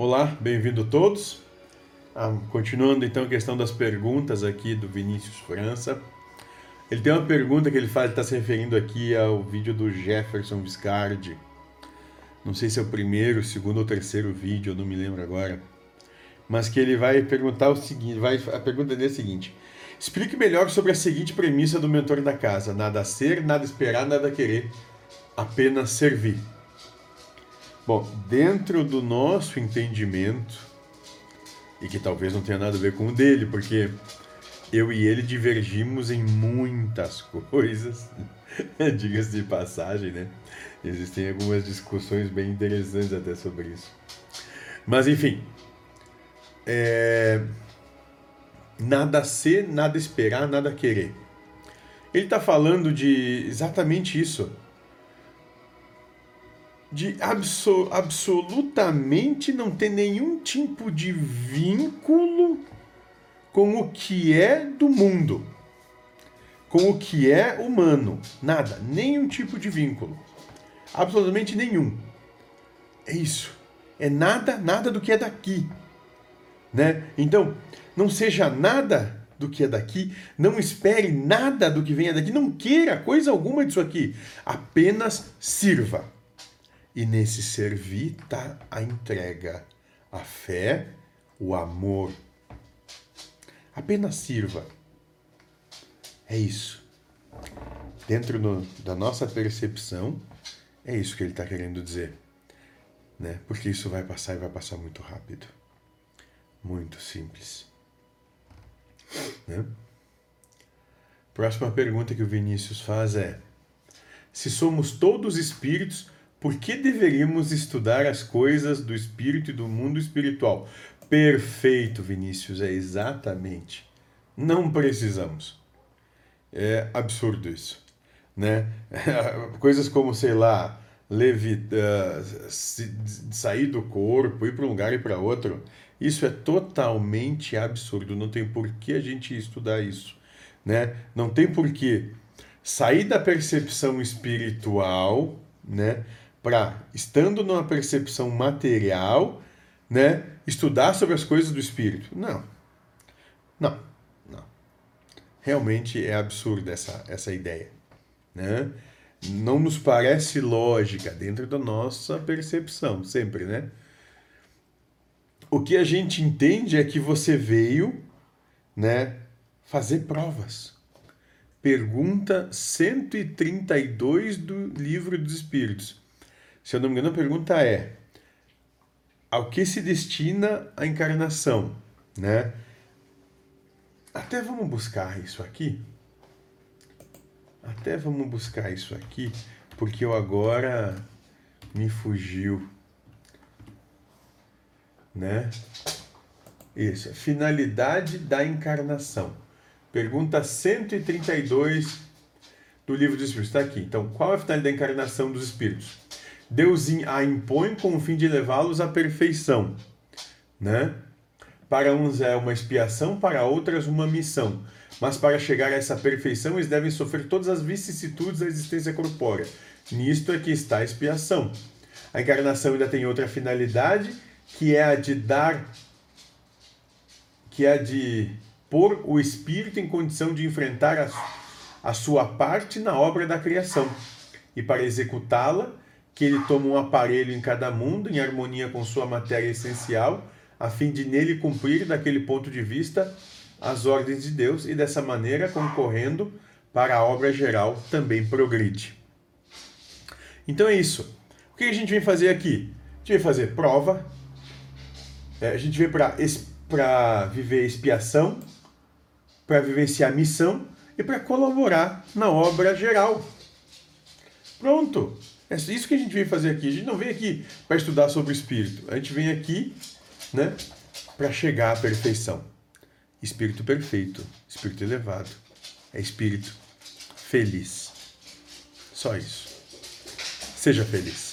Olá, bem-vindo todos. Ah, continuando então a questão das perguntas aqui do Vinícius França. Ele tem uma pergunta que ele faz, está se referindo aqui ao vídeo do Jefferson Viscardi. Não sei se é o primeiro, segundo ou terceiro vídeo, eu não me lembro agora. Mas que ele vai perguntar o seguinte, vai, a pergunta dele é a seguinte. Explique melhor sobre a seguinte premissa do mentor da casa: nada ser, nada esperar, nada querer, apenas servir. Bom, dentro do nosso entendimento, e que talvez não tenha nada a ver com o dele, porque eu e ele divergimos em muitas coisas, diga-se de passagem, né? Existem algumas discussões bem interessantes até sobre isso. Mas enfim, é... nada ser, nada esperar, nada querer. Ele está falando de exatamente isso de abso absolutamente não ter nenhum tipo de vínculo com o que é do mundo, com o que é humano. Nada, nenhum tipo de vínculo. Absolutamente nenhum. É isso. É nada, nada do que é daqui. Né? Então, não seja nada do que é daqui, não espere nada do que venha daqui, não queira coisa alguma disso aqui. Apenas sirva. E nesse servir está a entrega, a fé, o amor. Apenas sirva. É isso. Dentro no, da nossa percepção, é isso que ele está querendo dizer. Né? Porque isso vai passar e vai passar muito rápido. Muito simples. Né? Próxima pergunta que o Vinícius faz é: Se somos todos espíritos, por que deveríamos estudar as coisas do espírito e do mundo espiritual? Perfeito, Vinícius, é exatamente. Não precisamos. É absurdo isso, né? Coisas como, sei lá, levitar, sair do corpo, ir para um lugar e para outro, isso é totalmente absurdo. Não tem por que a gente estudar isso, né? Não tem por que sair da percepção espiritual, né? Para, estando numa percepção material, né, estudar sobre as coisas do espírito. Não. Não. Não. Realmente é absurda essa, essa ideia. Né? Não nos parece lógica dentro da nossa percepção, sempre, né? O que a gente entende é que você veio, né, fazer provas. Pergunta 132 do Livro dos Espíritos se eu não me engano, a pergunta é: ao que se destina a encarnação, né? Até vamos buscar isso aqui. Até vamos buscar isso aqui, porque eu agora me fugiu, né? Isso, finalidade da encarnação. Pergunta 132 do livro dos Espíritos. Está aqui. Então, qual é a finalidade da encarnação dos Espíritos? Deus a impõe com o fim de levá-los à perfeição, né? Para uns é uma expiação, para outras uma missão. Mas para chegar a essa perfeição, eles devem sofrer todas as vicissitudes da existência corpórea. Nisto é que está a expiação. A encarnação ainda tem outra finalidade, que é a de dar, que é a de pôr o espírito em condição de enfrentar a, a sua parte na obra da criação. E para executá-la, que ele toma um aparelho em cada mundo, em harmonia com sua matéria essencial, a fim de nele cumprir, daquele ponto de vista, as ordens de Deus e dessa maneira, concorrendo para a obra geral, também progride. Então é isso. O que a gente vem fazer aqui? A gente vem fazer prova, é, a gente vem para viver expiação, para vivenciar missão e para colaborar na obra geral. Pronto! É isso que a gente vem fazer aqui. A gente não vem aqui para estudar sobre o espírito. A gente vem aqui, né, para chegar à perfeição. Espírito perfeito, espírito elevado, é espírito feliz. Só isso. Seja feliz.